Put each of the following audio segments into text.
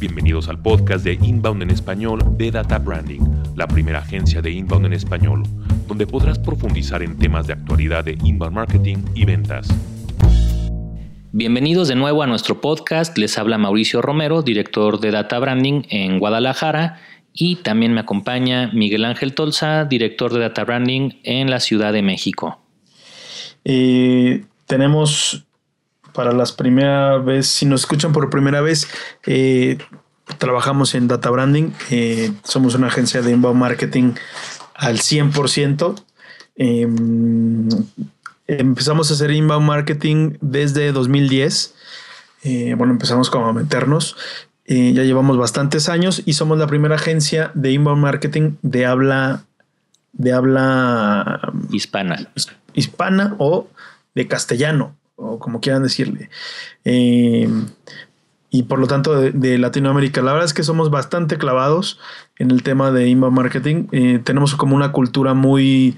Bienvenidos al podcast de Inbound en español de Data Branding, la primera agencia de Inbound en español, donde podrás profundizar en temas de actualidad de inbound marketing y ventas. Bienvenidos de nuevo a nuestro podcast. Les habla Mauricio Romero, director de Data Branding en Guadalajara. Y también me acompaña Miguel Ángel Tolza, director de Data Branding en la Ciudad de México. Eh, tenemos para las primeras vez, si nos escuchan por primera vez, eh, trabajamos en Data Branding. Eh, somos una agencia de inbound marketing al 100%. Em, empezamos a hacer inbound marketing desde 2010. Eh, bueno, empezamos como a meternos. ya llevamos bastantes años y somos la primera agencia de inbound marketing de habla de habla hispana. Hispana o de castellano o como quieran decirle. Eh, y por lo tanto de, Latinoamérica. La verdad es que somos bastante clavados en el tema de inbound marketing. Eh, tenemos como una cultura muy,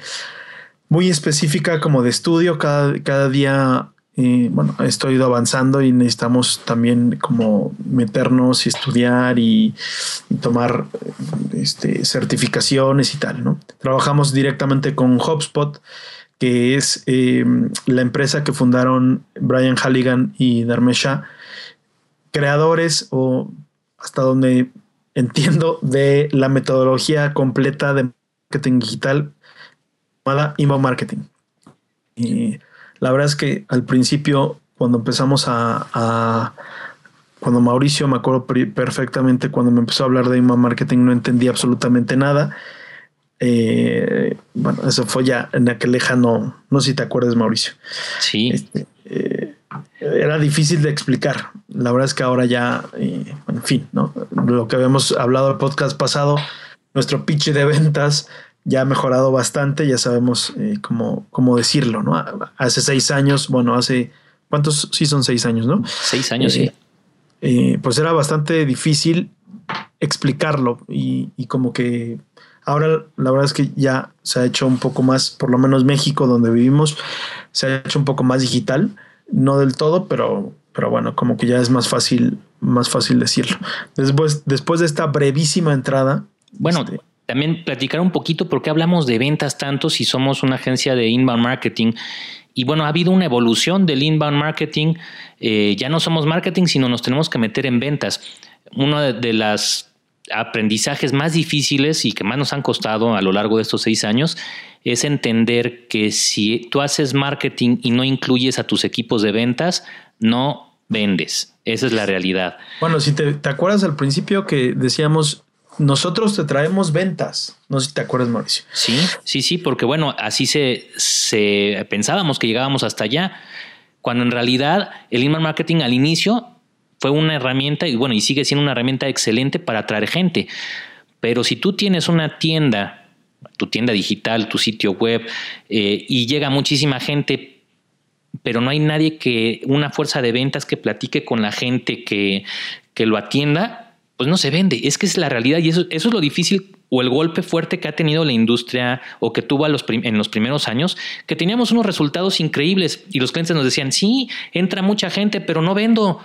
muy específica como de estudio. Cada, cada día, eh, bueno, esto ido avanzando y necesitamos también como meternos y estudiar y, tomar este, certificaciones y tal, ¿no? Trabajamos directamente con HubSpot que es eh, la empresa que fundaron Brian Halligan y Dharmesh creadores o hasta donde entiendo de la metodología completa de marketing digital llamada inbound marketing. Y la verdad es que al principio, cuando empezamos a, cuando Mauricio, me acuerdo perfectamente, cuando me empezó a hablar de inbound marketing, no entendía absolutamente nada eh, bueno, eso fue ya en aquel lejano, no sé si te acuerdas, Mauricio. Sí. Este, eh, era difícil de explicar. La verdad es que ahora ya, eh, en fin, ¿no? Lo que habíamos hablado el podcast pasado, nuestro pitch de ventas ya ha mejorado bastante, ya sabemos cómo, cómo decirlo, ¿no? Hace seis años, bueno, hace, ¿cuántos? Sí son seis años, ¿no? Seis años, sí. pues era bastante difícil explicarlo y, y como que Ahora la verdad es que ya se ha hecho un poco más, por lo menos México donde vivimos, se ha hecho un poco más digital, no del todo, pero, pero bueno, como que ya es más fácil, más fácil decirlo. Después, después de esta brevísima entrada. Bueno, este, también platicar un poquito por qué hablamos de ventas tanto si somos una agencia de inbound marketing. Y bueno, ha habido una evolución del inbound marketing. Eh, ya no somos marketing, sino nos tenemos que meter en ventas. Una de las aprendizajes más difíciles y que más nos han costado a lo largo de estos seis años es entender que si tú haces marketing y no incluyes a tus equipos de ventas, no vendes. Esa es la realidad. Bueno, si te, acuerdas al principio que decíamos, nosotros te traemos ventas. No sé si te acuerdas, Mauricio. Sí, sí, sí, porque bueno, así se, se pensábamos que llegábamos hasta allá, cuando en realidad el email marketing al inicio fue una herramienta y bueno, y sigue siendo una herramienta excelente para atraer gente. Pero si tú tienes una tienda, tu tienda digital, tu sitio web, eh, y llega muchísima gente, pero no hay nadie que, una fuerza de ventas que platique con la gente que, que lo atienda, pues no se vende. Es que es la realidad y eso, eso es lo difícil o el golpe fuerte que ha tenido la industria o que tuvo los en los primeros años, que teníamos unos resultados increíbles y los clientes nos decían, sí, entra mucha gente, pero no vendo.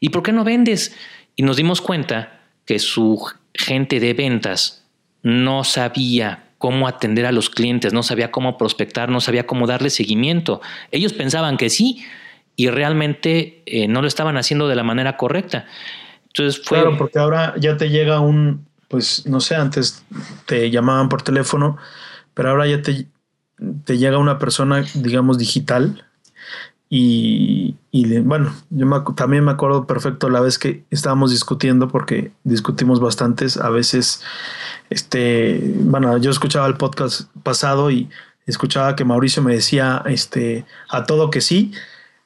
¿Y por qué no vendes? Y nos dimos cuenta que su gente de ventas no sabía cómo atender a los clientes, no sabía cómo prospectar, no sabía cómo darle seguimiento. Ellos pensaban que sí y realmente eh, no lo estaban haciendo de la manera correcta. Entonces fue... Claro, porque ahora ya te llega un, pues no sé, antes te llamaban por teléfono, pero ahora ya te, te llega una persona, digamos, digital y, bueno, yo también me acuerdo perfecto la vez que estábamos discutiendo, porque discutimos bastantes, a veces, este, bueno, yo escuchaba el podcast pasado y escuchaba que Mauricio me decía este, a todo que sí,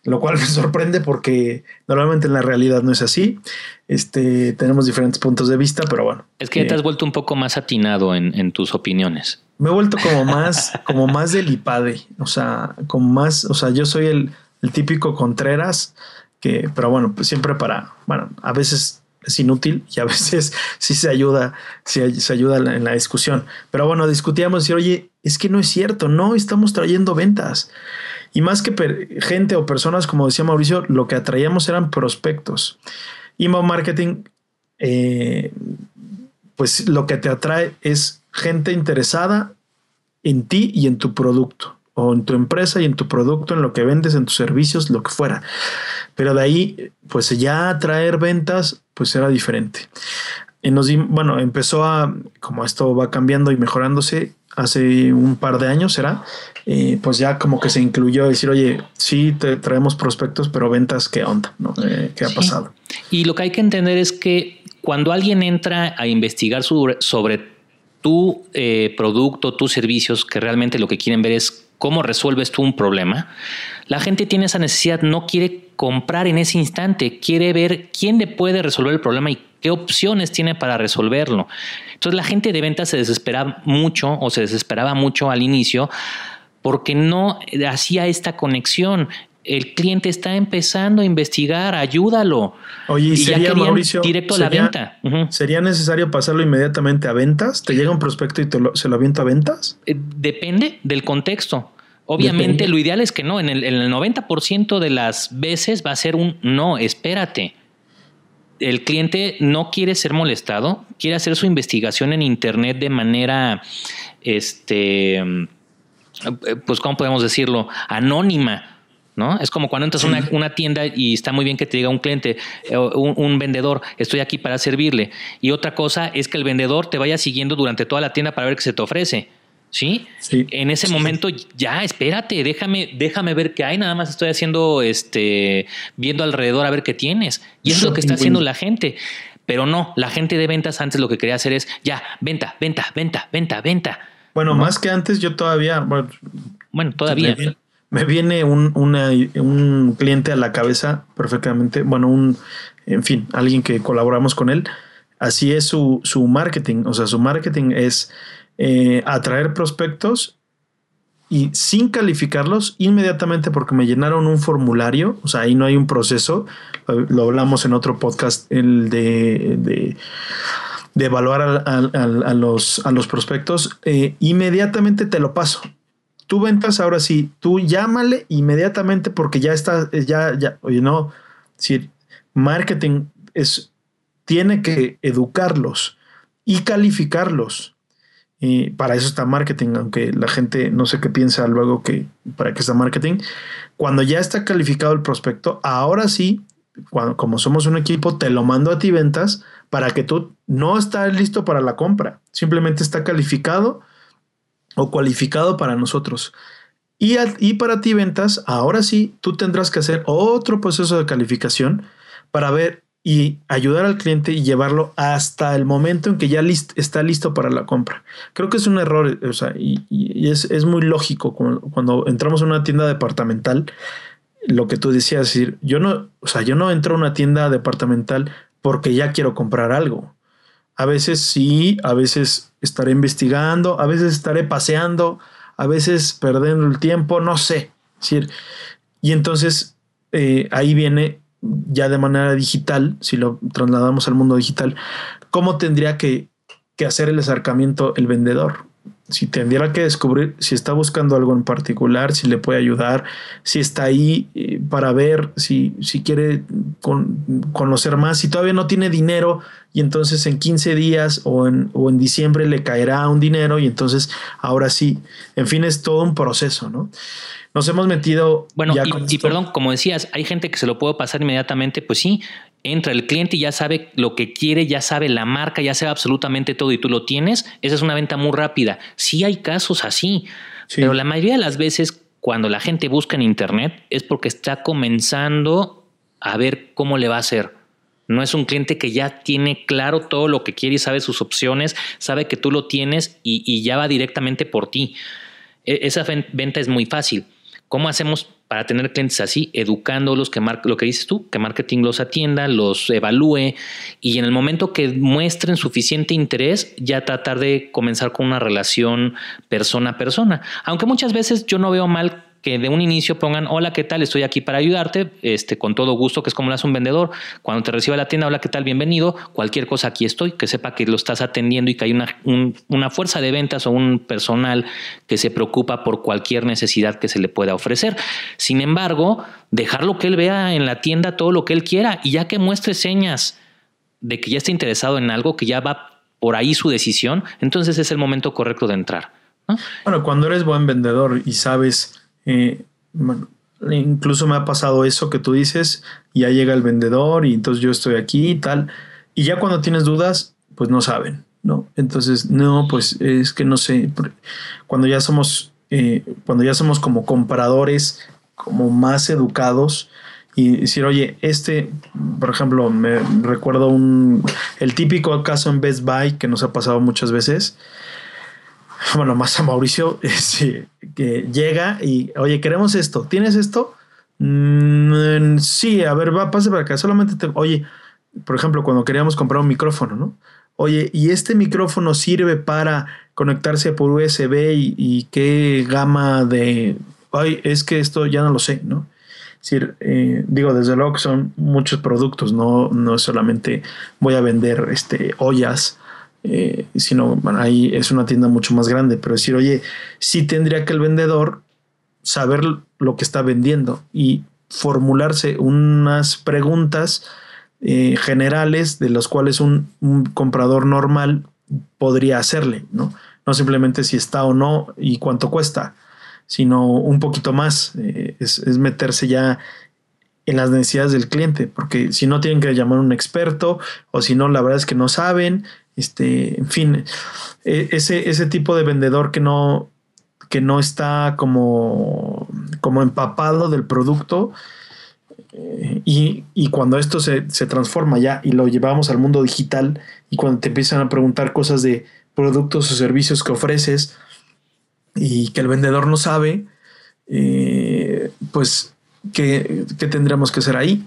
lo cual me sorprende porque normalmente en la realidad no es así. Este, tenemos diferentes puntos de vista, pero bueno. Es que te has eh, vuelto un poco más atinado en, en, tus opiniones. Me he vuelto como más, como más del IPADE, o sea, como más, o sea, yo soy el, el típico Contreras, que, pero bueno, pues siempre para, bueno, a veces es inútil y a veces sí se ayuda, sí se ayuda en la discusión. Pero bueno, discutíamos y oye, es que no es cierto, no estamos trayendo ventas. Y más que gente o personas, como decía Mauricio, lo que atraíamos eran prospectos. Email marketing eh, pues lo que te atrae es gente interesada en ti y en tu producto, o en tu empresa y en tu producto, en lo que vendes, en tus servicios, lo que fuera. Pero de ahí, pues ya atraer ventas, pues era diferente. Y nos, bueno, empezó a, como esto va cambiando y mejorándose, hace un par de años será, eh, pues ya como que se incluyó decir, oye, sí, te traemos prospectos, pero ventas, ¿qué onda? ¿no? Eh, ¿Qué ha pasado? Y lo que hay que entender es que cuando alguien entra a investigar sobre, tu eh, producto, tus servicios, que realmente lo que quieren ver es cómo resuelves tú un problema, la gente tiene esa necesidad, no quiere comprar en ese instante, quiere ver quién le puede resolver el problema y qué opciones tiene para resolverlo. Entonces la gente de venta se desesperaba mucho o se desesperaba mucho al inicio porque no hacía esta conexión. El cliente está empezando a investigar, ayúdalo. Oye, ¿y, sería, Mauricio, directo a la venta. ¿Sería necesario pasarlo inmediatamente a ventas? ¿Te llega un prospecto y te se lo avienta a ventas? Eh, depende del contexto. Obviamente lo ideal es que no, en el, en el 90% de las veces va a ser un no, espérate el cliente no quiere ser molestado, quiere hacer su investigación en Internet de manera, este, pues, ¿cómo podemos decirlo? Anónima. ¿No? Es como cuando entras a una, tienda y está muy bien que te diga un cliente, eh, un, un, vendedor, estoy aquí para servirle. Y otra cosa es que el vendedor te vaya siguiendo durante toda la tienda para ver qué se te ofrece. ¿Sí? En ese momento, ya, espérate, déjame, déjame ver qué hay. Nada más estoy haciendo, este, viendo alrededor a ver qué tienes. Y es lo que está haciendo la gente. Pero no, la gente de ventas antes lo que quería hacer es, ya, venta, venta, venta, venta, venta. Bueno, más que antes, yo todavía. Bueno, todavía. Me viene, un, un cliente a la cabeza perfectamente. Bueno, un, en fin, alguien que colaboramos con él. Así es su, su marketing. O sea, su marketing es eh, atraer prospectos y sin calificarlos inmediatamente porque me llenaron un formulario, o sea, ahí no hay un proceso, lo hablamos en otro podcast, el de, de, evaluar a, los, a los prospectos, eh, inmediatamente te lo paso. Tú ventas ahora sí, tú llámale inmediatamente porque ya está, ya, ya, oye, no, si marketing es, tiene que educarlos y calificarlos y para eso está marketing, aunque la gente no sé qué piensa luego que para qué está marketing. Cuando ya está calificado el prospecto, ahora sí, cuando, como somos un equipo, te lo mando a ti ventas para que tú no estás listo para la compra. Simplemente está calificado o cualificado para nosotros. Y, y para ti ventas, ahora sí, tú tendrás que hacer otro proceso de calificación para ver y ayudar al cliente y llevarlo hasta el momento en que ya está listo para la compra. Creo que es un error, o sea, y, es, muy lógico cuando, entramos a una tienda departamental, lo que tú decías, decir, yo no, o sea, yo no entro a una tienda departamental porque ya quiero comprar algo. A veces sí, a veces estaré investigando, a veces estaré paseando, a veces perdiendo el tiempo, no sé. decir, y entonces eh, ahí viene ya de manera digital, si lo trasladamos al mundo digital, ¿cómo tendría que, hacer el acercamiento el vendedor? Si tendría que descubrir si está buscando algo en particular, si le puede ayudar, si está ahí eh, para ver, si, si quiere conocer más, si todavía no tiene dinero y entonces en 15 días o en, o en diciembre le caerá un dinero y entonces ahora sí, en fin, es todo un proceso, ¿no? nos hemos metido. Bueno, y, perdón, como decías, hay gente que se lo puedo pasar inmediatamente, pues sí, entra el cliente y ya sabe lo que quiere, ya sabe la marca, ya sabe absolutamente todo y tú lo tienes, esa es una venta muy rápida. Sí hay casos así, pero la mayoría de las veces cuando la gente busca en internet es porque está comenzando a ver cómo le va a hacer. No es un cliente que ya tiene claro todo lo que quiere y sabe sus opciones, sabe que tú lo tienes y, y ya va directamente por ti. E, esa venta es muy fácil. ¿Cómo hacemos para tener clientes así? Educándolos, que lo que dices tú, que marketing los atienda, los evalúe y en el momento que muestren suficiente interés, ya tratar de comenzar con una relación persona a persona. Aunque muchas veces yo no veo mal que de un inicio pongan, hola, ¿qué tal? Estoy aquí para ayudarte, este, con todo gusto, que es como lo hace un vendedor. Cuando te reciba la tienda, hola, ¿qué tal? Bienvenido. Cualquier cosa, aquí estoy, que sepa que lo estás atendiendo y que hay una, una fuerza de ventas o un personal que se preocupa por cualquier necesidad que se le pueda ofrecer. Sin embargo, dejarlo que él vea en la tienda todo lo que él quiera y ya que muestre señas de que ya está interesado en algo, que ya va por ahí su decisión, entonces es el momento correcto de entrar. Bueno, cuando eres buen vendedor y sabes, eh, bueno, incluso me ha pasado eso que tú dices, ya llega el vendedor y entonces yo estoy aquí y tal, y ya cuando tienes dudas, pues no saben, ¿no? Entonces, no, pues es que no sé, cuando ya somos, eh, cuando ya somos como compradores, como más educados, y decir, oye, este, por ejemplo, me recuerdo un, el típico caso en Best Buy que nos ha pasado muchas veces. Bueno, más a Mauricio, que llega y, oye, queremos esto, ¿tienes esto? Mm, sí, a ver, va, pase para acá, solamente te, oye, por ejemplo, cuando queríamos comprar un micrófono, ¿no? Oye, ¿y este micrófono sirve para conectarse por USB y, qué gama de... Ay, es que esto ya no lo sé, ¿no? decir, eh, digo, desde luego que son muchos productos, no, no solamente voy a vender este, ollas, eh, sino ahí es una tienda mucho más grande, pero decir, oye, sí tendría que el vendedor saber lo que está vendiendo y formularse unas preguntas eh, generales de las cuales un, un, comprador normal podría hacerle, ¿no? No simplemente si está o no y cuánto cuesta, sino un poquito más. Eh, es, meterse ya en las necesidades del cliente, porque si no tienen que llamar a un experto o si no, la verdad es que no saben. Este, en fin, e, ese, ese tipo de vendedor que no, que no está como, como empapado del producto. Eh, y, y, cuando esto se, se, transforma ya y lo llevamos al mundo digital y cuando te empiezan a preguntar cosas de productos o servicios que ofreces, y que el vendedor no sabe, eh, pues, ¿qué, tendríamos que hacer ahí?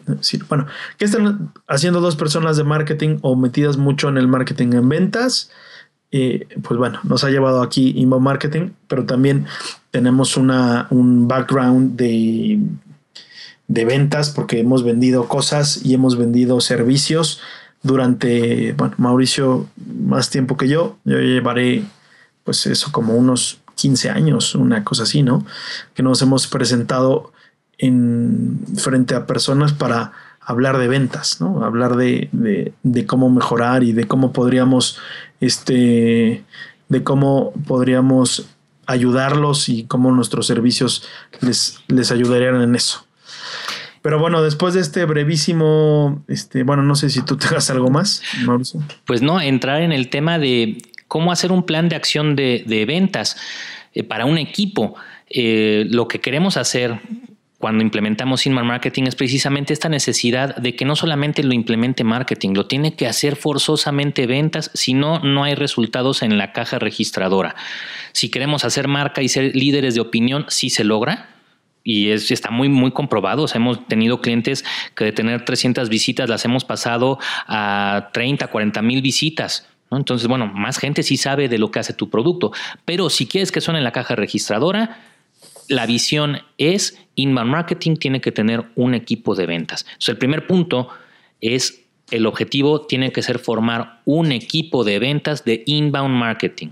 bueno, ¿qué están haciendo dos personas de marketing o metidas mucho en el marketing en ventas? Eh, pues bueno, nos ha llevado aquí inbound marketing, pero también tenemos una, un background de, de ventas porque hemos vendido cosas y hemos vendido servicios durante, bueno, Mauricio más tiempo que yo, yo llevaré pues eso como unos 15 años, una cosa así, ¿no? Que nos hemos presentado en frente a personas para hablar de ventas, ¿no? Hablar de, cómo mejorar y de cómo podríamos, este, de cómo podríamos ayudarlos y cómo nuestros servicios les, les ayudarían en eso. Pero bueno, después de este brevísimo, este, bueno, no sé si tú tengas algo más, Mauricio. Pues no, entrar en el tema de cómo hacer un plan de acción de, ventas eh, para un equipo. Eh, lo que queremos hacer cuando implementamos Inman Marketing es precisamente esta necesidad de que no solamente lo implemente marketing, lo tiene que hacer forzosamente ventas, si no, no hay resultados en la caja registradora. Si queremos hacer marca y ser líderes de opinión, sí se logra, y es, está muy, muy comprobado. hemos tenido clientes que de tener 300 visitas las hemos pasado a 30, 40 mil visitas. Entonces, bueno, más gente sí sabe de lo que hace tu producto, pero si quieres que suene en la caja registradora, la visión es inbound marketing tiene que tener un equipo de ventas. Entonces, el primer punto es el objetivo tiene que ser formar un equipo de ventas de inbound marketing.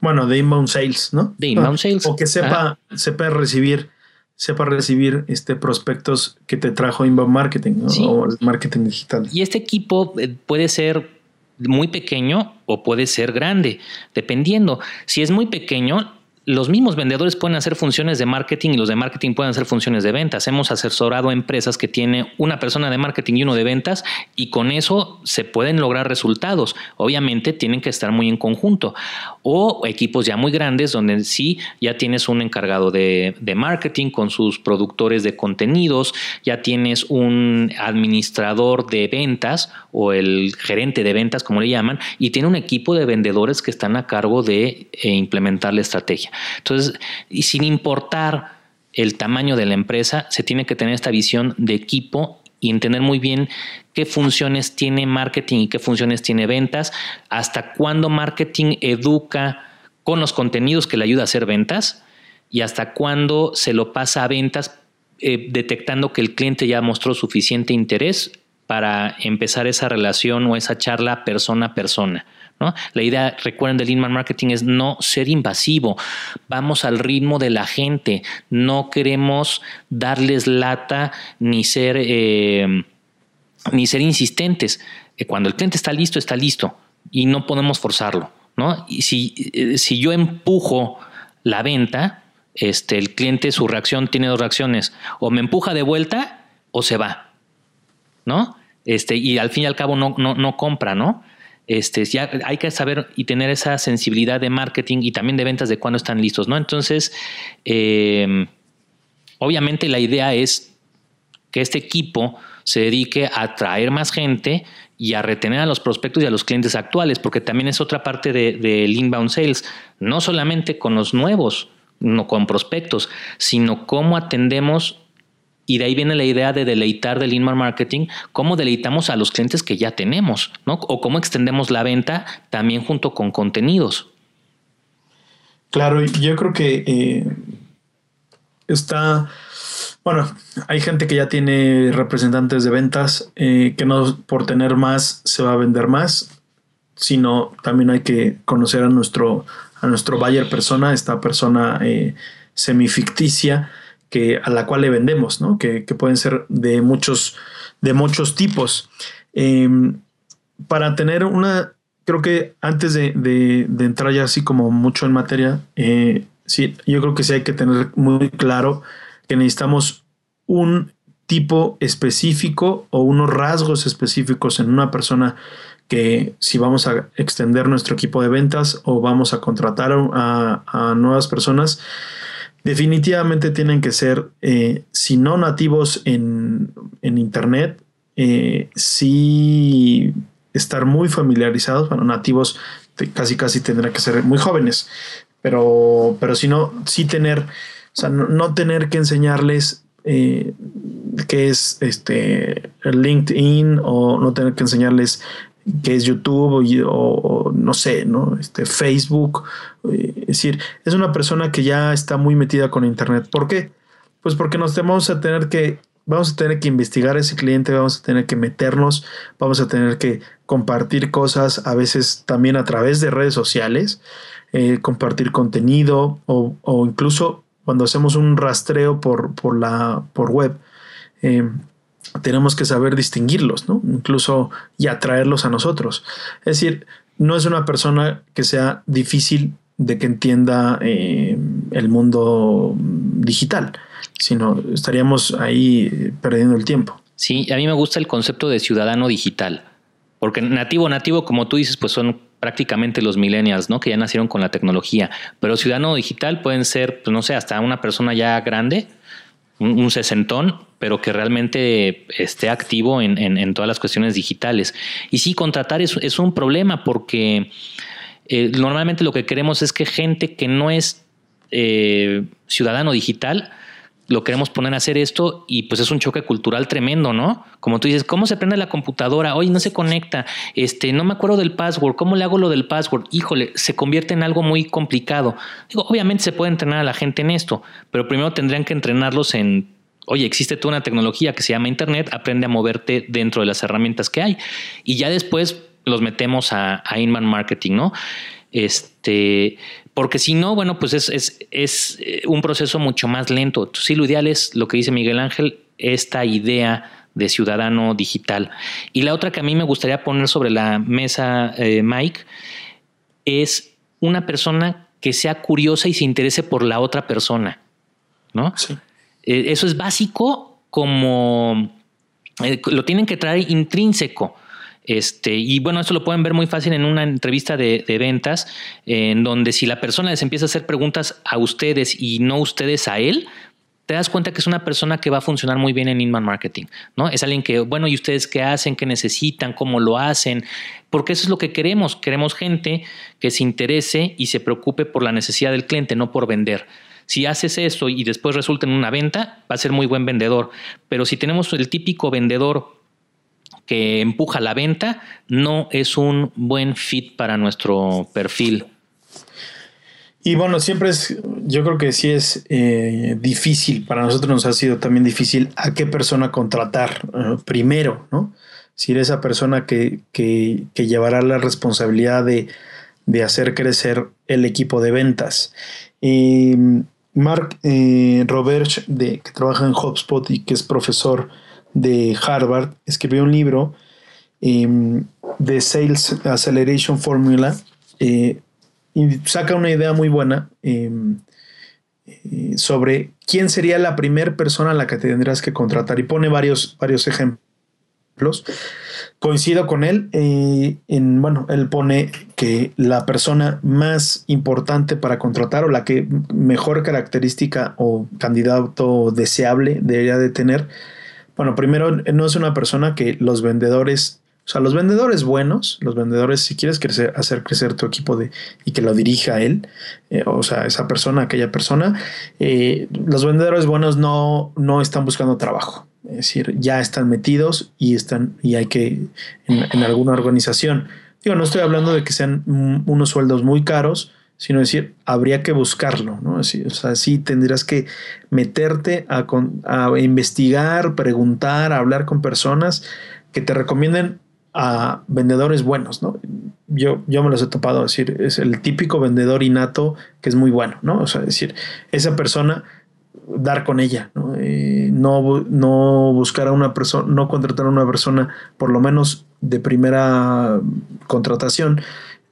Bueno, de inbound sales, ¿no? De inbound sales. O que sepa, sepa recibir, sepa recibir este prospectos que te trajo inbound marketing o marketing digital. Y este equipo eh, puede ser muy pequeño o puede ser grande, dependiendo. Si es muy pequeño, los mismos vendedores pueden hacer funciones de marketing y los de marketing pueden hacer funciones de ventas. Hemos asesorado a empresas que tienen una persona de marketing y uno de ventas y con eso se pueden lograr resultados. Obviamente tienen que estar muy en conjunto. O equipos ya muy grandes donde sí ya tienes un encargado de, marketing con sus productores de contenidos, ya tienes un administrador de ventas o el gerente de ventas, como le llaman, y tiene un equipo de vendedores que están a cargo de eh, implementar la estrategia. Entonces, y sin importar el tamaño de la empresa, se tiene que tener esta visión de equipo y entender muy bien qué funciones tiene marketing y qué funciones tiene ventas, hasta cuándo marketing educa con los contenidos que le ayuda a hacer ventas y hasta cuándo se lo pasa a ventas eh, detectando que el cliente ya mostró suficiente interés para empezar esa relación o esa charla persona a persona. La idea, recuerden, del Lean Marketing es no ser invasivo. Vamos al ritmo de la gente. No queremos darles lata ni ser... Eh, ni ser insistentes. Eh, cuando el cliente está listo, está listo y no podemos forzarlo. ¿no? Y si, eh, si yo empujo la venta, este, el cliente, su reacción tiene dos reacciones, o me empuja de vuelta o se va, ¿no? Este, y al fin y al cabo no, no, no compra, ¿no? Este, ya hay que saber y tener esa sensibilidad de marketing y también de ventas de cuando están listos, ¿no? Entonces, eh, obviamente la idea es que este equipo se dedique a atraer más gente y a retener a los prospectos y a los clientes actuales, porque también es otra parte del de, inbound sales, no solamente con los nuevos, no con prospectos, sino cómo atendemos y de ahí viene la idea de deleitar del inbound marketing, cómo deleitamos a los clientes que ya tenemos, ¿no? O cómo extendemos la venta también junto con contenidos. Claro, yo creo que eh, está, bueno, hay gente que ya tiene representantes de ventas, eh, que no por tener más se va a vender más, sino también hay que conocer a nuestro, a nuestro buyer persona, esta persona eh, semificticia que, a la cual le vendemos, ¿no? que, pueden ser de muchos, de muchos tipos. Em, para tener una, creo que antes de, entrar ya así como mucho en materia, eh, sí, yo creo que sí hay que tener muy claro que necesitamos un tipo específico o unos rasgos específicos en una persona que si vamos a extender nuestro equipo de ventas o vamos a contratar a nuevas personas, definitivamente tienen que ser, eh, si no nativos en, Internet, eh, sí estar muy familiarizados, bueno, nativos casi casi tendrán que ser muy jóvenes, pero, pero si no, sí tener, o sea, no, tener que enseñarles eh, qué es este LinkedIn o no tener que enseñarles que es YouTube o, no sé, ¿no? Este, Facebook. Eh, es decir, es una persona que ya está muy metida con Internet. ¿Por qué? Pues porque nos vamos a tener que, vamos a tener que investigar a ese cliente, vamos a tener que meternos, vamos a tener que compartir cosas, a veces también a través de redes sociales, eh, compartir contenido o, o, incluso cuando hacemos un rastreo por, por la, por web. Eh, tenemos que saber distinguirlos, ¿no? Incluso y atraerlos a nosotros. Es decir, no es una persona que sea difícil de que entienda eh, el mundo digital, sino estaríamos ahí perdiendo el tiempo. Sí, a mí me gusta el concepto de ciudadano digital, porque nativo, nativo, como tú dices, pues son prácticamente los millennials, ¿no? Que ya nacieron con la tecnología, pero ciudadano digital pueden ser, pues no sé, hasta una persona ya grande, un, sesentón, pero que realmente esté activo en, todas las cuestiones digitales. Y sí, contratar es, un problema porque eh, normalmente lo que queremos es que gente que no es eh, ciudadano digital, lo queremos poner a hacer esto y pues es un choque cultural tremendo, ¿no? Como tú dices, ¿cómo se prende la computadora? Hoy no se conecta, este, no me acuerdo del password, ¿cómo le hago lo del password? Híjole, se convierte en algo muy complicado. Obviamente se puede entrenar a la gente en esto, pero primero tendrían que entrenarlos en, oye, existe toda una tecnología que se llama Internet, aprende a moverte dentro de las herramientas que hay y ya después los metemos a, a inbound marketing, ¿no? Este, porque si no, bueno, pues es, es, es, eh, un proceso mucho más lento. Sí, lo ideal es lo que dice Miguel Ángel, esta idea de ciudadano digital. Y la otra que a mí me gustaría poner sobre la mesa, eh, Mike, es una persona que sea curiosa y se interese por la otra persona, ¿no? Eh, eso es básico como lo tienen que traer intrínseco. Este, y bueno, esto lo pueden ver muy fácil en una entrevista de, ventas, en donde si la persona les empieza a hacer preguntas a ustedes y no ustedes a él, te das cuenta que es una persona que va a funcionar muy bien en inbound marketing, ¿no? Es alguien que, bueno, ¿y ustedes qué hacen? ¿Qué necesitan? ¿Cómo lo hacen? Porque eso es lo que queremos. Queremos gente que se interese y se preocupe por la necesidad del cliente, no por vender. Si haces eso y después resulta en una venta, va a ser muy buen vendedor. Pero si tenemos el típico vendedor que empuja la venta, no es un buen fit para nuestro perfil. Y bueno, siempre es, yo creo que sí es eh, difícil, para nosotros nos ha sido también difícil a qué persona contratar eh, primero, ¿no? Si eres esa persona que, que, llevará la responsabilidad de, hacer crecer el equipo de ventas. Mark eh, Robert, de, que trabaja en HubSpot y que es profesor de Harvard escribió un libro em, de Sales Acceleration Formula eh, y saca una idea muy buena em, eh, sobre quién sería la primera persona a la que tendrás que contratar y pone varios, varios ejemplos. Coincido con él. Eh, en, bueno, él pone que la persona más importante para contratar o la que mejor característica o candidato deseable debería de tener. Bueno, primero, no es una persona que los vendedores o sea, los vendedores buenos, los vendedores, si quieres crecer, hacer crecer tu equipo de, y que lo dirija él, eh, o sea, esa persona, aquella persona, eh, los vendedores buenos no, no están buscando trabajo. Es decir, ya están metidos y están, y hay que, en, alguna organización. Digo, no estoy hablando de que sean unos sueldos muy caros, sino decir, habría que buscarlo, ¿no? o sea, sí tendrías que meterte a, a investigar, preguntar, hablar con personas que te recomienden a vendedores buenos, ¿no? Yo, yo me los he topado, decir, es el típico vendedor innato que es muy bueno, ¿no? O sea, decir, esa persona, dar con ella, ¿no? Eh, no, no, buscar a una persona, no contratar a una persona, por lo menos de primera contratación,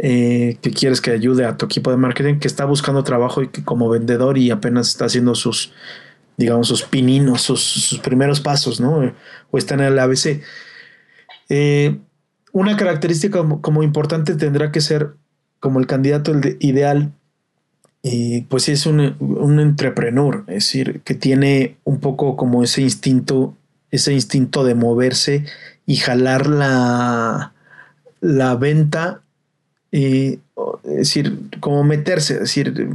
eh, que quieres que ayude a tu equipo de marketing, que está buscando trabajo y que como vendedor y apenas está haciendo sus, digamos, sus pininos, sus, primeros pasos, ¿no? O está en el ABC. Eh, una característica como, importante tendrá que ser como el candidato ideal, eh, pues es un, un entrepreneur, es decir, que tiene un poco como ese instinto, ese instinto de moverse y jalar la, la venta, eh, es decir, como meterse, es decir,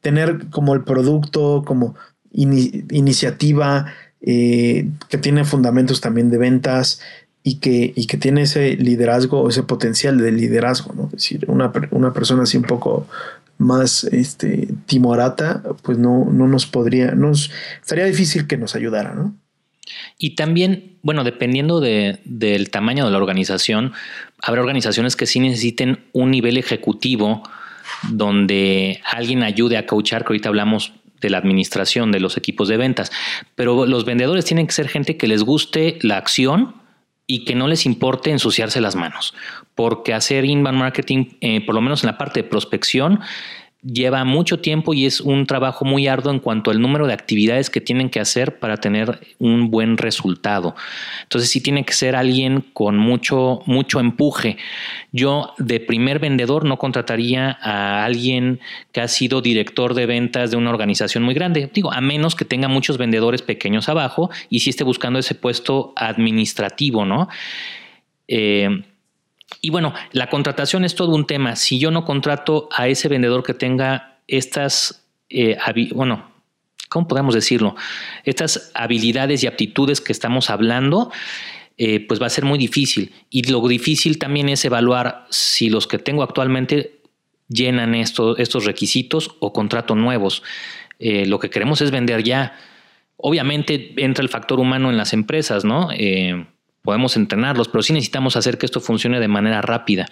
tener como el producto, como iniciativa, eh, que tiene fundamentos también de ventas, y que, y que tiene ese liderazgo, ese potencial de liderazgo, ¿no? Es decir, una, una persona así un poco más este, timorata, pues no, no nos podría, nos estaría difícil que nos ayudara, ¿no? Y también, bueno, dependiendo de, del tamaño de la organización, habrá organizaciones que sí necesiten un nivel ejecutivo donde alguien ayude a coachar, que ahorita hablamos de la administración de los equipos de ventas, pero los vendedores tienen que ser gente que les guste la acción, y que no les importe ensuciarse las manos, porque hacer inbound marketing, eh, por lo menos en la parte de prospección, lleva mucho tiempo y es un trabajo muy arduo en cuanto al número de actividades que tienen que hacer para tener un buen resultado. Entonces sí tiene que ser alguien con mucho, mucho empuje. Yo de primer vendedor no contrataría a alguien que ha sido director de ventas de una organización muy grande. Digo, a menos que tenga muchos vendedores pequeños abajo y si esté buscando ese puesto administrativo, ¿no? Eh, y bueno, la contratación es todo un tema. Si yo no contrato a ese vendedor que tenga estas, eh, bueno, ¿cómo podemos decirlo? Estas habilidades y aptitudes que estamos hablando, eh, pues va a ser muy difícil. Y lo difícil también es evaluar si los que tengo actualmente llenan estos requisitos o contrato nuevos. Eh, lo que queremos es vender ya. Obviamente entra el factor humano en las empresas, ¿no? Podemos entrenarlos, pero sí necesitamos hacer que esto funcione de manera rápida.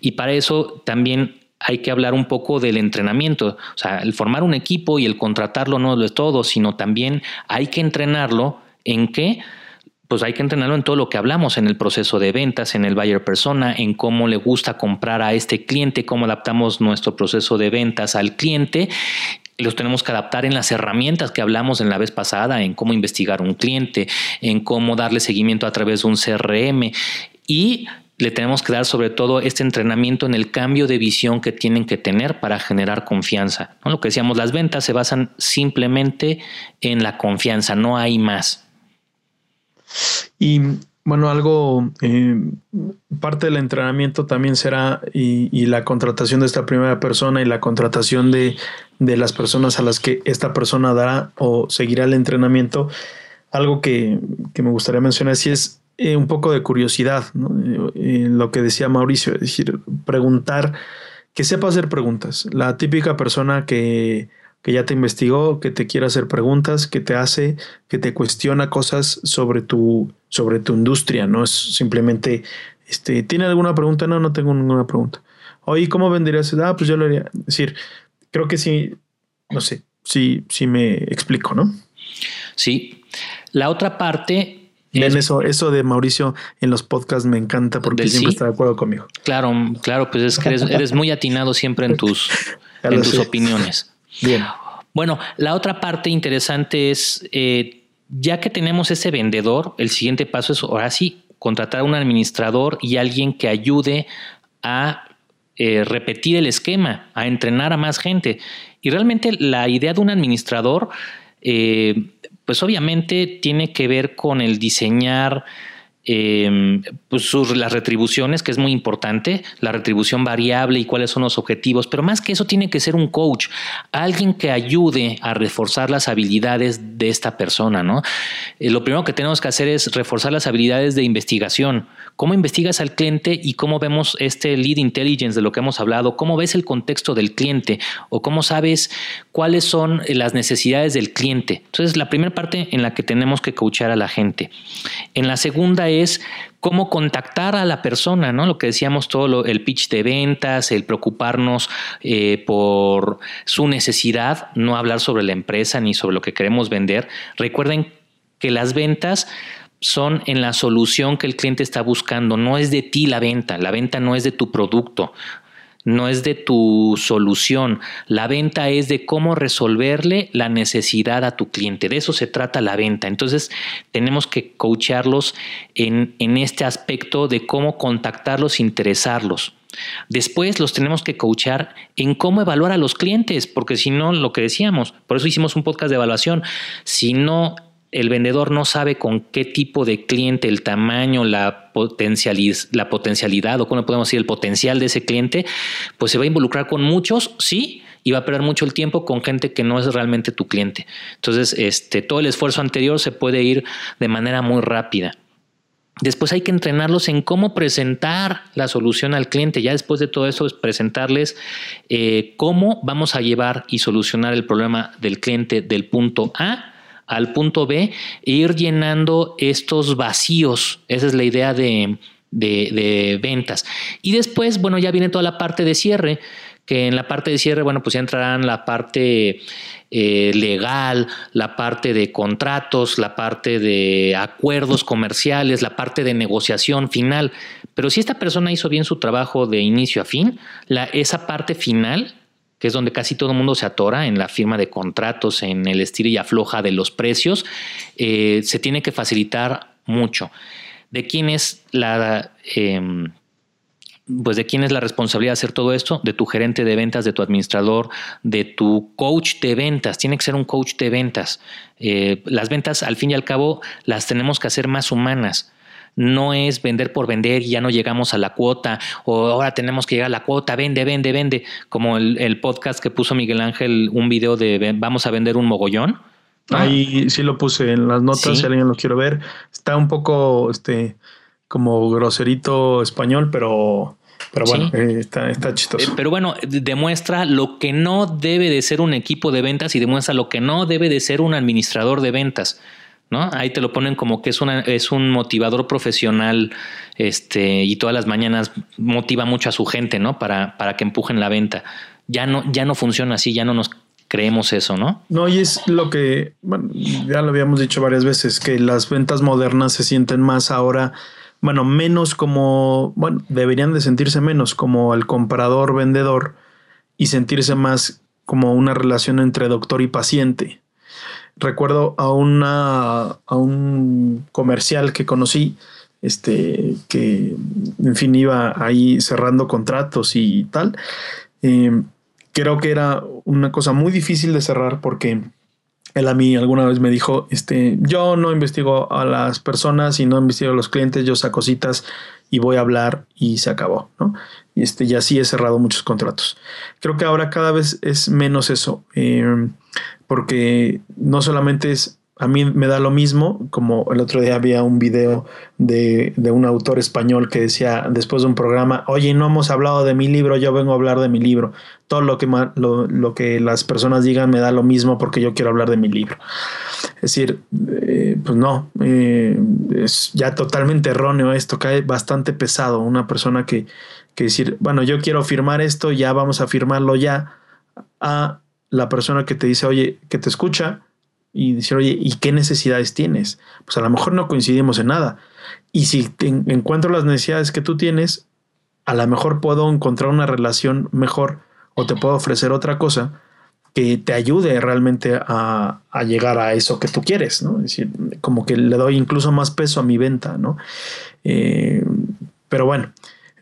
Y para eso también hay que hablar un poco del entrenamiento. O sea, el formar un equipo y el contratarlo no lo es todo, sino también hay que entrenarlo en qué pues hay que entrenarlo en todo lo que hablamos, en el proceso de ventas, en el buyer persona, en cómo le gusta comprar a este cliente, cómo adaptamos nuestro proceso de ventas al cliente los tenemos que adaptar en las herramientas que hablamos en la vez pasada, en cómo investigar un cliente, en cómo darle seguimiento a través de un CRM y le tenemos que dar sobre todo este entrenamiento en el cambio de visión que tienen que tener para generar confianza. Lo que decíamos, las ventas se basan simplemente en la confianza, no hay más. Y bueno, algo, eh, parte del entrenamiento también será y, la contratación de esta primera persona y la contratación de, las personas a las que esta persona dará o seguirá el entrenamiento. Algo que, me gustaría mencionar si es eh, un poco de curiosidad, eh, lo que decía Mauricio, es decir, preguntar, que sepa hacer preguntas. La típica persona que que ya te investigó, que te quiere hacer preguntas, que te hace, que te cuestiona cosas sobre tu, sobre tu industria, no es simplemente, este, ¿tiene alguna pregunta? No, no tengo ninguna pregunta. Oye, ¿cómo venderías? Ah, pues yo lo haría. Es decir, creo que sí, no sé, sí, sí me explico, ¿no? Sí. La otra parte Ven, eso, eso de Mauricio en los podcasts me encanta porque siempre está de acuerdo conmigo. Claro, claro, pues es que eres, muy atinado siempre en tus, en tus opiniones. Bien. Bueno, la otra parte interesante es, eh, ya que tenemos ese vendedor, el siguiente paso es ahora sí contratar a un administrador y alguien que ayude a eh, repetir el esquema, a entrenar a más gente. Y realmente la idea de un administrador, eh, pues obviamente tiene que ver con el diseñar eh, pues sus, las retribuciones, que es muy importante, la retribución variable y cuáles son los objetivos, pero más que eso tiene que ser un coach, alguien que ayude a reforzar las habilidades de esta persona, ¿no? Eh, lo primero que tenemos que hacer es reforzar las habilidades de investigación. ¿Cómo investigas al cliente y cómo vemos este lead intelligence de lo que hemos hablado? ¿Cómo ves el contexto del cliente? ¿O cómo sabes cuáles son las necesidades del cliente? Entonces, la primera parte en la que tenemos que coachar a la gente. En la segunda es cómo contactar a la persona, ¿no? Lo que decíamos todo, el pitch de ventas, el preocuparnos eh, por su necesidad, no hablar sobre la empresa ni sobre lo que queremos vender. Recuerden que las ventas son en la solución que el cliente está buscando, no es de ti la venta, la venta no es de tu producto no es de tu solución. La venta es de cómo resolverle la necesidad a tu cliente. De eso se trata la venta. Entonces tenemos que coacharlos en, en este aspecto de cómo contactarlos, interesarlos. Después los tenemos que coachar en cómo evaluar a los clientes, porque si no, lo que decíamos, por eso hicimos un podcast de evaluación, si no el vendedor no sabe con qué tipo de cliente, el tamaño, la, la potencialidad o cómo podemos decir el potencial de ese cliente, pues se va a involucrar con muchos, sí, y va a perder mucho el tiempo con gente que no es realmente tu cliente. Entonces, este, todo el esfuerzo anterior se puede ir de manera muy rápida. Después hay que entrenarlos en cómo presentar la solución al cliente. Ya después de todo eso es presentarles eh, cómo vamos a llevar y solucionar el problema del cliente del punto A al punto B e ir llenando estos vacíos. Esa es la idea de, ventas. Y después, bueno, ya viene toda la parte de cierre, que en la parte de cierre, bueno, pues ya entrarán la parte eh, legal, la parte de contratos, la parte de acuerdos comerciales, la parte de negociación final. Pero si esta persona hizo bien su trabajo de inicio a fin, esa parte final que es donde casi todo el mundo se atora en la firma de contratos, en el estilo y afloja de los precios, eh, se tiene que facilitar mucho. ¿De quién es la... Em, pues de quién es la responsabilidad de hacer todo esto, de tu gerente de ventas, de tu administrador, de tu coach de ventas. Tiene que ser un coach de ventas. Eh, las ventas, al fin y al cabo, las tenemos que hacer más humanas no es vender por vender y ya no llegamos a la cuota o ahora tenemos que llegar a la cuota, vende, vende, vende, como el, podcast que puso Miguel Ángel, un video de vamos a vender un mogollón. Ahí sí lo puse en las notas, si alguien lo quiere ver. Está un poco este como groserito español, pero pero bueno, eh, está, está, chistoso. Eh, pero bueno, demuestra lo que no debe de ser un equipo de ventas y demuestra lo que no debe de ser un administrador de ventas. ¿No? Ahí te lo ponen como que es, una, es un motivador profesional este, y todas las mañanas motiva mucho a su gente, ¿no? Para, para que empujen la venta. Ya no, ya no funciona así, ya no nos creemos eso, ¿no? No, y es lo que, bueno, ya lo habíamos dicho varias veces, que las ventas modernas se sienten más ahora, bueno, menos como, bueno, deberían de sentirse menos como el comprador vendedor y sentirse más como una relación entre doctor y paciente recuerdo a a un comercial que conocí este que en fin iba ahí cerrando contratos y tal. Em, creo que era una cosa muy difícil de cerrar porque él a mí alguna vez me dijo este yo no investigo a las personas y no investigo a los clientes yo saco citas y voy a hablar y se acabó no y este así he cerrado muchos contratos. Creo que ahora cada vez es menos eso. Em, porque no solamente es, a mí me da lo mismo, como el otro día había un video de, un autor español que decía después de un programa, oye, no hemos hablado de mi libro, yo vengo a hablar de mi libro. Todo lo que, lo, que las personas digan me da lo mismo porque yo quiero hablar de mi libro. Es decir, eh, pues no, eh, es ya totalmente erróneo esto, cae bastante pesado una persona que, que decir, bueno, yo quiero firmar esto, ya vamos a firmarlo ya, a la persona que te dice, oye, que te escucha, y decir, oye, ¿y qué necesidades tienes? Pues a lo mejor no coincidimos en nada. Y si encuentro las necesidades que tú tienes, a lo mejor puedo encontrar una relación mejor o te puedo ofrecer otra cosa que te ayude realmente a, llegar a eso que tú quieres, ¿no? Es decir, como que le doy incluso más peso a mi venta, ¿no? Eh, pero bueno,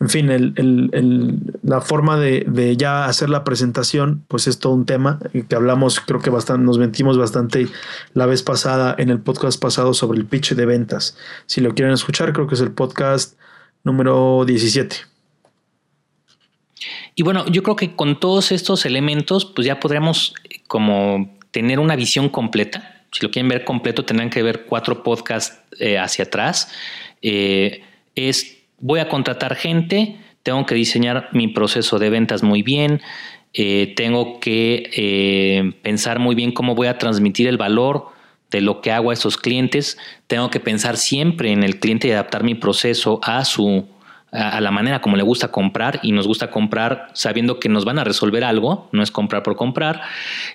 en fin, la forma de, ya hacer la presentación, pues es todo un tema que hablamos, creo que bastante, nos mentimos bastante la vez pasada en el podcast pasado sobre el pitch de ventas. Si lo quieren escuchar, creo que es el podcast número 17. Y bueno, yo creo que con todos estos elementos, pues ya podríamos como tener una visión completa. Si lo quieren ver completo, tendrán que ver cuatro podcasts eh, hacia atrás. Eh, es voy a contratar gente, tengo que diseñar mi proceso de ventas muy bien, eh, tengo que eh, pensar muy bien cómo voy a transmitir el valor de lo que hago a esos clientes, tengo que pensar siempre en el cliente y adaptar mi proceso a su a la manera como le gusta comprar y nos gusta comprar sabiendo que nos van a resolver algo, no es comprar por comprar.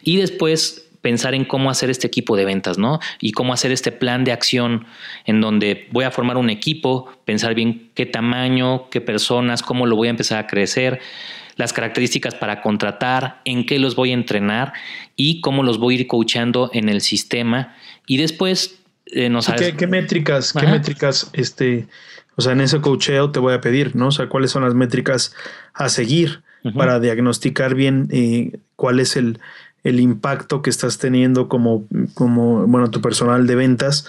Y después pensar en cómo hacer este equipo de ventas, ¿no? Y cómo hacer este plan de acción en donde voy a formar un equipo, pensar bien qué tamaño, qué personas, cómo lo voy a empezar a crecer, las características para contratar, en qué los voy a entrenar y cómo los voy a ir coachando en el sistema. Y después eh, nos ¿Qué, ¿Qué, métricas, qué métricas, este, o sea, en ese coacheo te voy a pedir, ¿no? O sea, cuáles son las métricas a seguir para diagnosticar bien eh, cuál es el, el impacto que estás teniendo como, como bueno, tu personal de ventas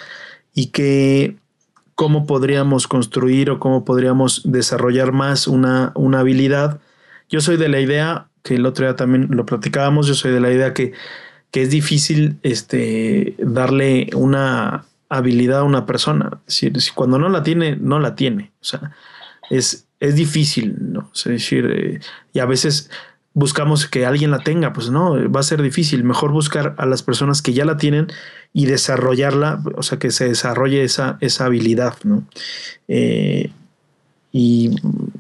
y que cómo podríamos construir o cómo podríamos desarrollar más una, una habilidad. Yo soy de la idea, que el otro día también lo platicábamos, yo soy de la idea que, que es difícil este, darle una habilidad a una persona. Decir, si cuando no la tiene, no la tiene. O sea, es, es difícil, ¿no? Es decir, eh, y a veces buscamos que alguien la tenga, pues no, va a ser difícil. Mejor buscar a las personas que ya la tienen y desarrollarla, o sea, que se desarrolle esa, esa habilidad, ¿no? Eh, y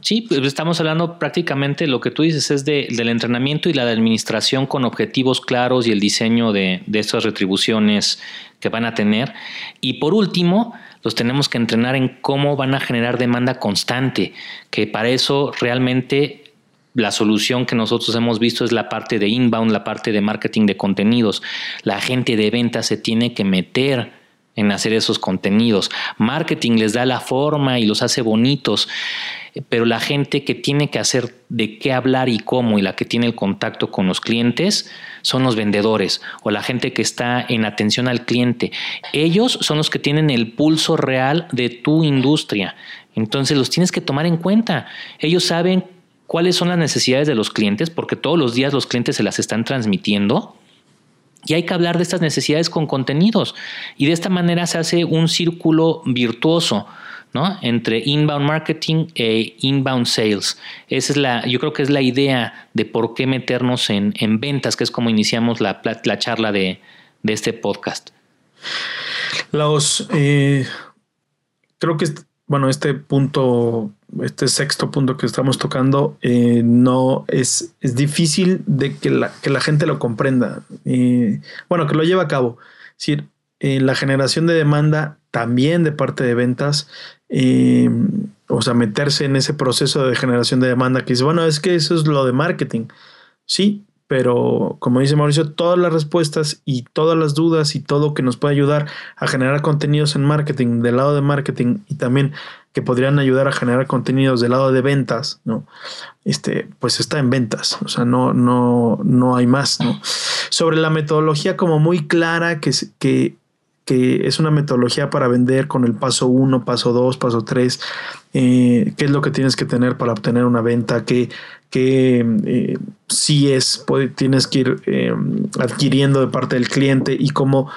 sí, pues estamos hablando prácticamente lo que tú dices es de, del entrenamiento y la administración con objetivos claros y el diseño de, de estas retribuciones que van a tener. Y por último, los tenemos que entrenar en cómo van a generar demanda constante, que para eso realmente la solución que nosotros hemos visto es la parte de inbound, la parte de marketing de contenidos. La gente de ventas se tiene que meter en hacer esos contenidos. Marketing les da la forma y los hace bonitos, pero la gente que tiene que hacer de qué hablar y cómo y la que tiene el contacto con los clientes son los vendedores o la gente que está en atención al cliente. Ellos son los que tienen el pulso real de tu industria. Entonces los tienes que tomar en cuenta. Ellos saben cuáles son las necesidades de los clientes, porque todos los días los clientes se las están transmitiendo. Y hay que hablar de estas necesidades con contenidos. Y de esta manera se hace un círculo virtuoso, ¿no? Entre inbound marketing e inbound sales. Esa es la, yo creo que es la idea de por qué meternos en, ventas, que es como iniciamos la, la charla de, este podcast. Los, eh, creo que, bueno, este punto este sexto punto que estamos tocando, eh, no es, es difícil de que la, que la gente lo comprenda. Eh, bueno, que lo lleve a cabo. Es decir, eh, la generación de demanda también de parte de ventas, o sea, meterse en ese proceso de generación de demanda que dice, bueno, es que eso es lo de marketing. Sí, pero como dice Mauricio, todas las respuestas y todas las dudas y todo que nos puede ayudar a generar contenidos en marketing, del lado de marketing y también que podrían ayudar a generar contenidos del lado de ventas, ¿no? Este, pues está en ventas, o sea, no, no, no hay más, ¿no? Sobre la metodología como muy clara, que, que, que es una metodología para vender con el paso 1, paso 2, paso 3, eh, qué es lo que tienes que tener para obtener una venta, qué, qué eh, si es, tienes que ir eh, adquiriendo de parte del cliente y cómo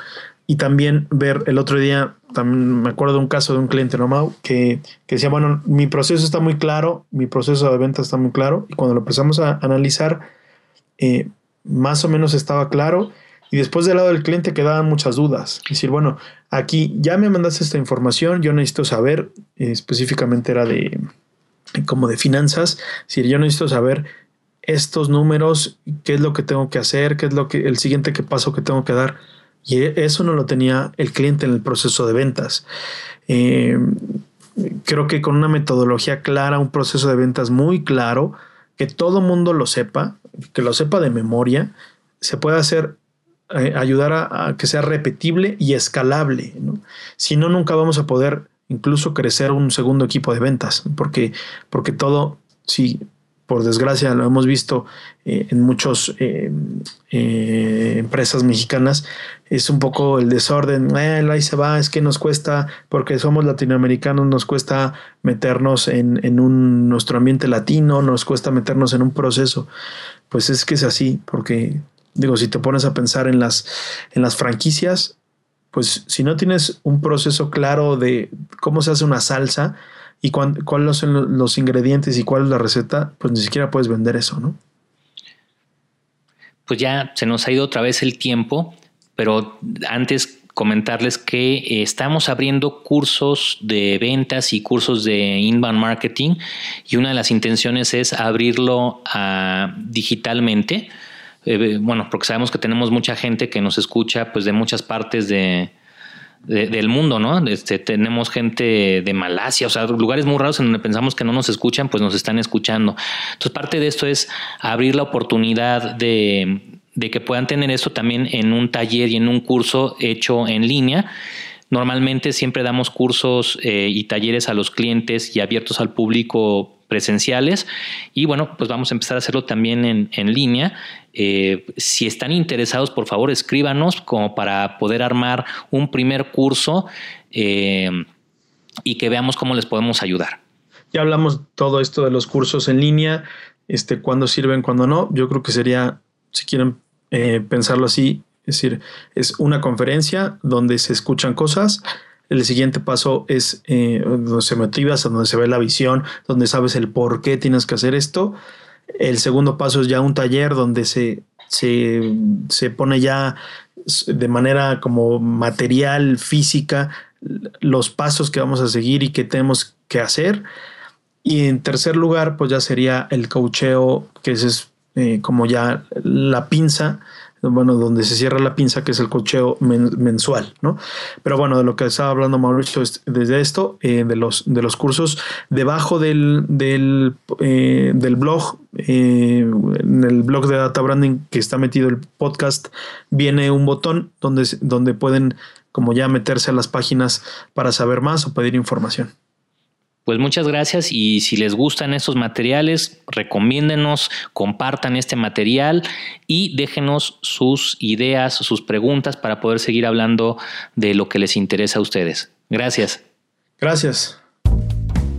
y también ver el otro día, también me acuerdo de un caso de un cliente normal que, que decía, bueno, mi proceso está muy claro, mi proceso de venta está muy claro, y cuando lo empezamos a analizar, eh, más o menos estaba claro, y después del lado del cliente quedaban muchas dudas. Es decir, bueno, aquí ya me mandaste esta información, yo necesito saber, eh, específicamente era de como de finanzas, decir, yo necesito saber estos números, qué es lo que tengo que hacer, qué es lo que el siguiente que paso que tengo que dar Y e, eso no lo tenía el cliente en el proceso de ventas. Eh, creo que con una metodología clara, un proceso de ventas muy claro, que todo mundo lo sepa, que lo sepa de memoria, se puede hacer, eh, ayudar a, que sea repetible y escalable. Si no, nunca vamos a poder incluso crecer un segundo equipo de ventas, porque, porque todo, si por desgracia lo hemos visto eh, en muchas eh, eh, empresas mexicanas, es un poco el desorden, ahí se va, es que nos cuesta, porque somos latinoamericanos, nos cuesta meternos en, en un, nuestro ambiente latino, nos cuesta meternos en un proceso. Pues es que es así, porque digo, si te pones a pensar en las, en las franquicias, pues si no tienes un proceso claro de cómo se hace una salsa, y cuáles son los ingredientes y cuál es la receta, pues ni siquiera puedes vender eso, ¿no? Pues ya se nos ha ido otra vez el tiempo, pero antes comentarles que eh, estamos abriendo cursos de ventas y cursos de inbound marketing y una de las intenciones es abrirlo ah, digitalmente. Eh, bueno, porque sabemos que tenemos mucha gente que nos escucha pues de muchas partes de, del mundo, ¿no? Este, tenemos gente de Malasia, o sea, lugares muy raros en donde pensamos que no nos escuchan, pues nos están escuchando. Entonces, parte de esto es abrir la oportunidad de, que puedan tener esto también en un taller y en un curso hecho en línea. Normalmente siempre damos cursos eh, y talleres a los clientes y abiertos al público presenciales y bueno, pues vamos a empezar a hacerlo también en, en línea. Eh, si están interesados, por favor, escríbanos como para poder armar un primer curso eh, y que veamos cómo les podemos ayudar. Ya hablamos todo esto de los cursos en línea, este, cuándo sirven, cuándo no. Yo creo que sería, si quieren eh, pensarlo así, es decir, es una conferencia donde se escuchan cosas, el siguiente paso es eh, donde se motivas, donde se ve la visión, donde sabes el por qué tienes que hacer esto. El segundo paso es ya un taller donde se, se, pone ya de manera como material, física, los pasos que vamos a seguir y que tenemos que hacer. Y en tercer lugar, pues ya sería el cocheo, que es eh, como ya la pinza bueno, donde se cierra la pinza, que es el cocheo mensual, ¿no? Pero bueno, de lo que estaba hablando Mauricio es desde esto, eh, de, los, de los cursos, debajo del, del, eh, del blog, eh, en el blog de Data Branding que está metido el podcast, viene un botón donde, donde pueden como ya meterse a las páginas para saber más o pedir información. Pues muchas gracias y si les gustan estos materiales, recomiéndenos, compartan este material y déjenos sus ideas, sus preguntas para poder seguir hablando de lo que les interesa a ustedes. Gracias. Gracias.